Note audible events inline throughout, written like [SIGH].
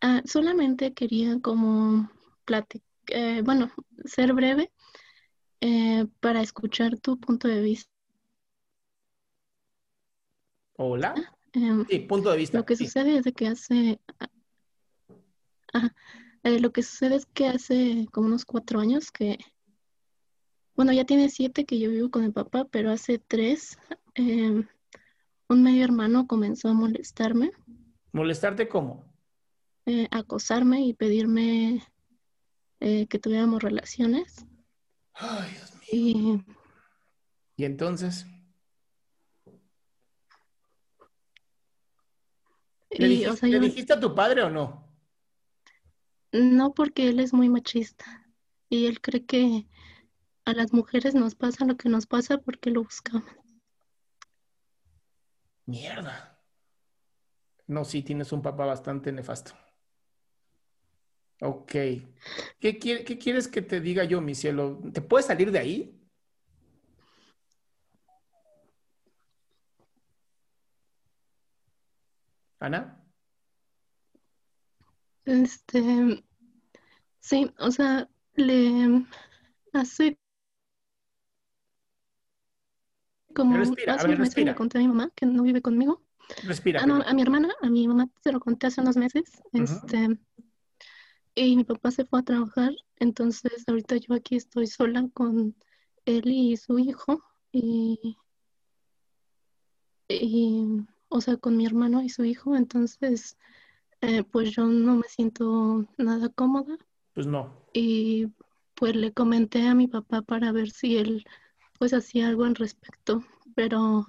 ah, solamente quería como platicar, eh, bueno, ser breve eh, para escuchar tu punto de vista. Hola. Em, Sí, punto de vista. Lo que sí. sucede es de que hace, eh, lo que sucede es que hace como unos cuatro años que, bueno, ya tiene siete que yo vivo con mi papá, pero hace tres, em, un medio hermano comenzó a molestarme, ¿Molestarte cómo? Eh, acosarme y pedirme eh, que tuviéramos relaciones. Ay, Dios mío. Y ¿Y entonces? ¿Le, y, dijiste, o sea, le yo- dijiste a tu padre o no? No porque él es muy machista y él cree que a las mujeres nos pasa lo que nos pasa porque lo buscamos. Mierda. No, sí, tienes un papá bastante nefasto. Ok. ¿Qué, quiere- qué quieres que te diga yo, mi cielo? ¿Te puedes salir de ahí? Ana? Este, sí, o sea, le hace como Respira, hace ver, unos meses le respira. conté a mi mamá que no vive conmigo. Respira. Ah, no, a mi hermana, a mi mamá se lo conté hace unos meses. Este, y mi papá se fue a trabajar, entonces ahorita yo aquí estoy sola con él y su hijo y, y o sea, con mi hermano y su hijo, entonces eh, pues yo no me siento nada cómoda Pues no. y pues le comenté a mi papá para ver si él pues hacía algo al respecto, pero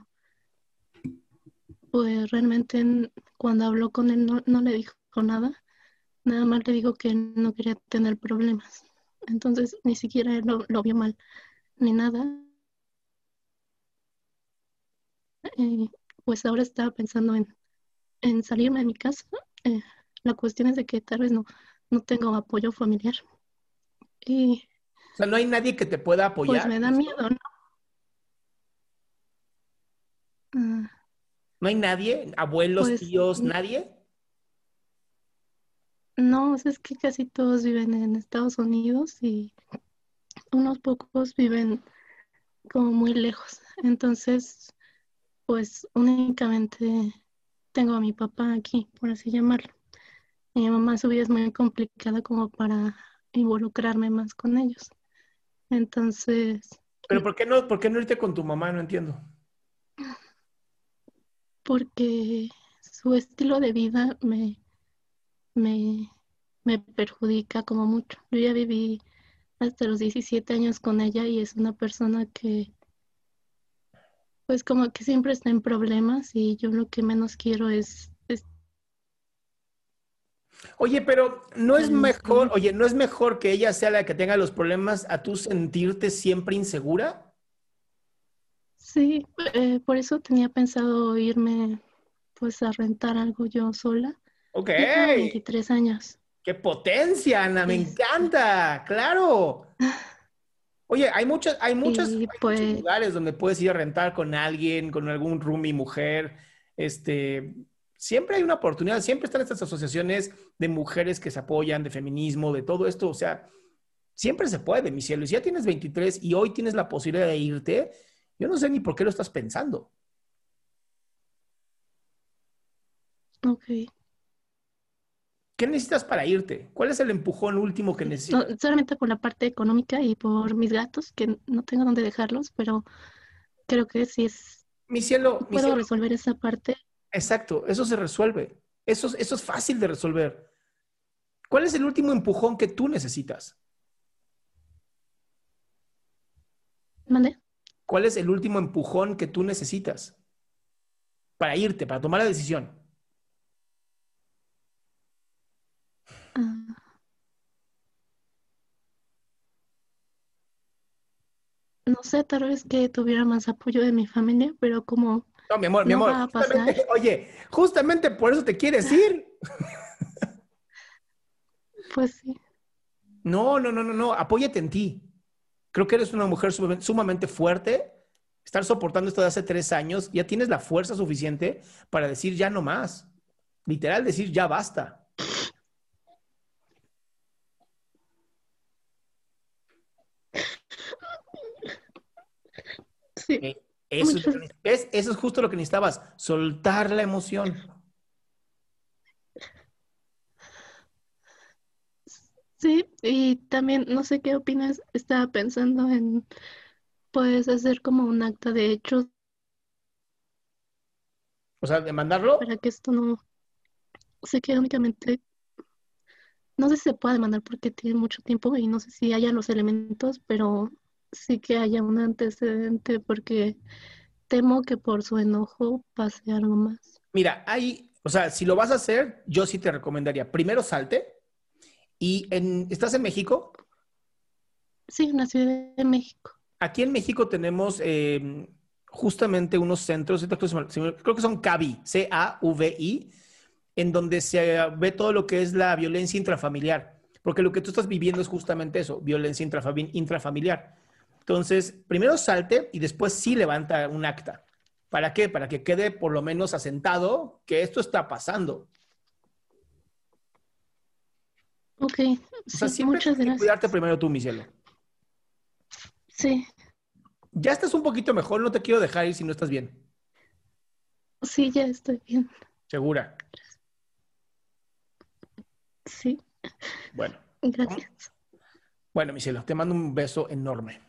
pues realmente cuando habló con él no, no le dijo nada, nada más le dijo que no quería tener problemas. Entonces ni siquiera él lo, lo vio mal ni nada. Y pues ahora estaba pensando en, en salirme de mi casa. Eh, la cuestión es de que tal vez no, no tengo apoyo familiar. Y O sea, no hay nadie que te pueda apoyar. pues me da miedo, ¿no? Ah, ¿No hay nadie? ¿Abuelos, Pues, tíos, nadie? No, es que casi todos viven en Estados Unidos y unos pocos viven como muy lejos. Entonces, pues únicamente tengo a mi papá aquí, por así llamarlo. Y mi mamá, su vida es muy complicada como para involucrarme más con ellos. Entonces, Pero ¿por qué no, por qué no irte con tu mamá? No entiendo. porque su estilo de vida me, me, me perjudica como mucho. Yo ya viví hasta los 17 años con ella y es una persona que, pues como que siempre está en problemas y yo lo que menos quiero es, es Oye, pero no es mejor, oye, ¿no es mejor que ella sea la que tenga los problemas a tú sentirte siempre insegura? Sí, eh, por eso tenía pensado irme pues a rentar algo yo sola. Ok. Tengo 23 años. ¡Qué potencia, Ana! ¡Me encanta! ¡Claro! Oye, hay muchos, hay muchos, Y, hay muchos pues- lugares donde puedes ir a rentar con alguien, con algún roomie mujer. Este, siempre hay una oportunidad, siempre están estas asociaciones de mujeres que se apoyan, de feminismo, de todo esto. O sea, siempre se puede, mi cielo. Y si ya tienes 23 y hoy tienes la posibilidad de irte, yo no sé ni por qué lo estás pensando. Ok. ¿Qué necesitas para irte? ¿Cuál es el empujón último que No, necesitas? solamente por la parte económica y por mis gatos, que no tengo dónde dejarlos, pero creo que sí es, Mi cielo, mi puedo cielo, resolver esa parte. Exacto, eso se resuelve. Eso, es- eso es fácil de resolver. ¿Cuál es el último empujón que tú necesitas? ¿Mande? ¿Cuál es el último empujón que tú necesitas para irte, para tomar la decisión? No sé, tal vez que tuviera más apoyo de mi familia, pero como No, mi amor, mi amor. va a pasar. justamente- [LAUGHS] oye, justamente por eso te quieres ir. pues sí, No, no, no, no, no. Apóyate en ti. Creo que eres una mujer sumamente fuerte. Estar soportando esto de hace tres años, ya tienes la fuerza suficiente para decir ya no más. Literal, decir ya basta. Sí, Eh, Eso es, lo que Muchas- ne- ¿ves? Eso es justo lo que necesitabas, soltar la emoción. sí, y también no sé qué opinas, estaba pensando en, puedes hacer como un acta de hechos O sea, demandarlo. para que esto no se quede únicamente, no sé si se puede demandar porque tiene mucho tiempo y no sé si haya los elementos, pero sí que haya un antecedente porque temo que por su enojo pase algo más. Mira, hay, o sea, si lo vas a hacer, yo sí te recomendaría, primero salte y en, ¿estás en México? Sí, en la Ciudad de México. Aquí en México tenemos eh, justamente unos centros, creo que son CAVI, C-A-V-I, en donde se ve todo lo que es la violencia intrafamiliar, porque lo que tú estás viviendo es justamente eso, violencia intrafami- intrafamiliar. Entonces, primero salte y después sí levanta un acta. ¿Para qué? Para que quede por lo menos asentado que esto está pasando. Ok, O sea, sí, siempre muchas gracias. cuidarte primero tú, mi cielo. Sí, Ya estás un poquito mejor, no te quiero dejar ir si no estás bien. sí, ya estoy bien. Segura. Sí, Bueno. gracias. Bueno, mi cielo, te mando un beso enorme.